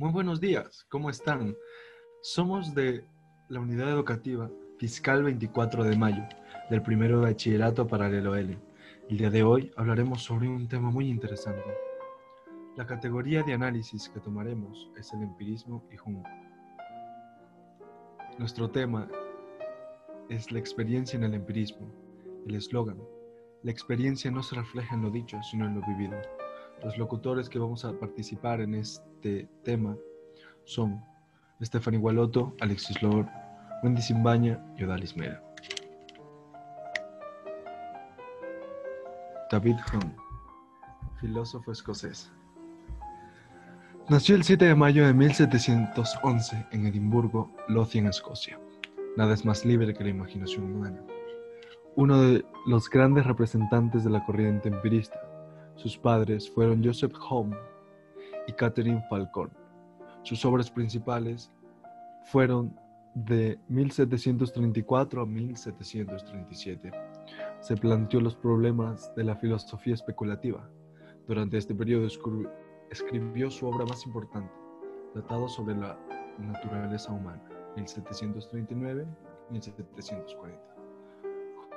Muy buenos días, ¿cómo están? Somos de la unidad educativa Fiscal 24 de Mayo, del primero de bachillerato paralelo L. El día de hoy hablaremos sobre un tema muy interesante. La categoría de análisis que tomaremos es el empirismo y Jung. Nuestro tema es la experiencia en el empirismo. El eslogan, la experiencia no se refleja en lo dicho, sino en lo vivido. Los locutores que vamos a participar en este tema son Stephanie Gualoto, Alexis Lord, Wendy Simbaña y Odalis Mera. David Hume, filósofo escocés. Nació el 7 de mayo de 1711 en Edimburgo, Lothian, Escocia. Nada es más libre que la imaginación humana. Uno de los grandes representantes de la corriente empirista, sus padres fueron Joseph Home y Catherine Falcon. Sus obras principales fueron de 1734 a 1737. Se planteó los problemas de la filosofía especulativa. Durante este periodo escribió su obra más importante, Tratado sobre la naturaleza humana, 1739-1740.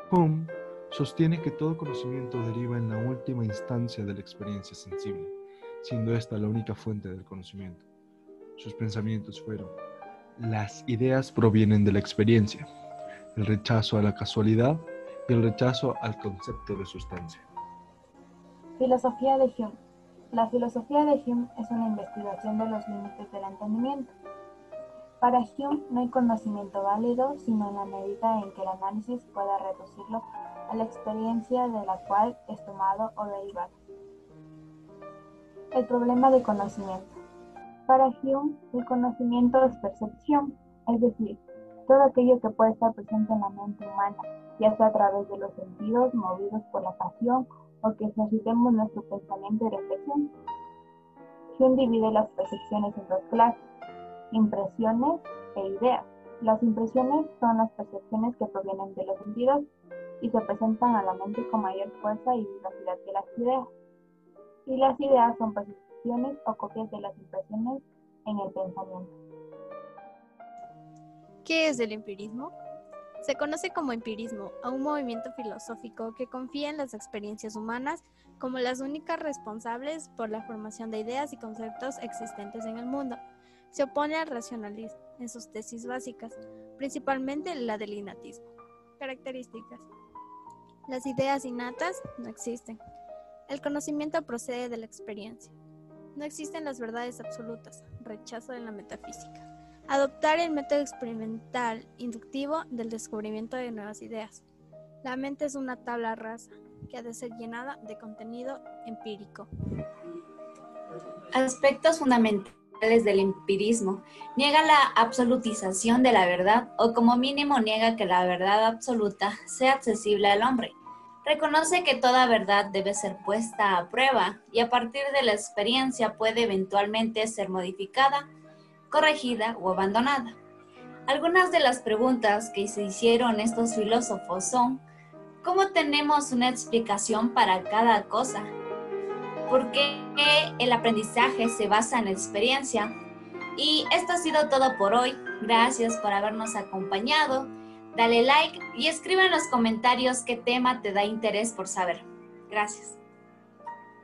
Home sostiene que todo conocimiento deriva en la última instancia de la experiencia sensible, siendo esta la única fuente del conocimiento. Sus pensamientos fueron, las ideas provienen de la experiencia, el rechazo a la casualidad y el rechazo al concepto de sustancia. Filosofía de Hume. La filosofía de Hume es una investigación de los límites del entendimiento. Para Hume no hay conocimiento válido sino en la medida en que el análisis pueda reducirlo a la experiencia de la cual es tomado o derivado. El problema de conocimiento. Para Hume, el conocimiento es percepción, es decir, todo aquello que puede estar presente en la mente humana, ya sea a través de los sentidos movidos por la pasión o que ejercitemos nuestro pensamiento y reflexión. Hume divide las percepciones en dos clases, impresiones e ideas. Las impresiones son las percepciones que provienen de los sentidos y se presentan a la mente con mayor fuerza y vivacidad que las ideas. Y las ideas son percepciones o copias de las impresiones en el pensamiento. ¿Qué es el empirismo? Se conoce como empirismo a un movimiento filosófico que confía en las experiencias humanas como las únicas responsables por la formación de ideas y conceptos existentes en el mundo. Se opone al racionalismo en sus tesis básicas, principalmente la del innatismo. Características. Las ideas innatas no existen. El conocimiento procede de la experiencia. No existen las verdades absolutas. Rechazo de la metafísica. Adoptar el método experimental inductivo del descubrimiento de nuevas ideas. La mente es una tabla rasa que ha de ser llenada de contenido empírico. Aspectos fundamentales del empirismo. Niega la absolutización de la verdad o como mínimo niega que la verdad absoluta sea accesible al hombre. Reconoce que toda verdad debe ser puesta a prueba y a partir de la experiencia puede eventualmente ser modificada, corregida o abandonada. Algunas de las preguntas que se hicieron estos filósofos son, ¿cómo tenemos una explicación para cada cosa? ¿Por qué el aprendizaje se basa en la experiencia? Y esto ha sido todo por hoy. Gracias por habernos acompañado Dale like y escribe en los comentarios qué tema te da interés por saber. Gracias.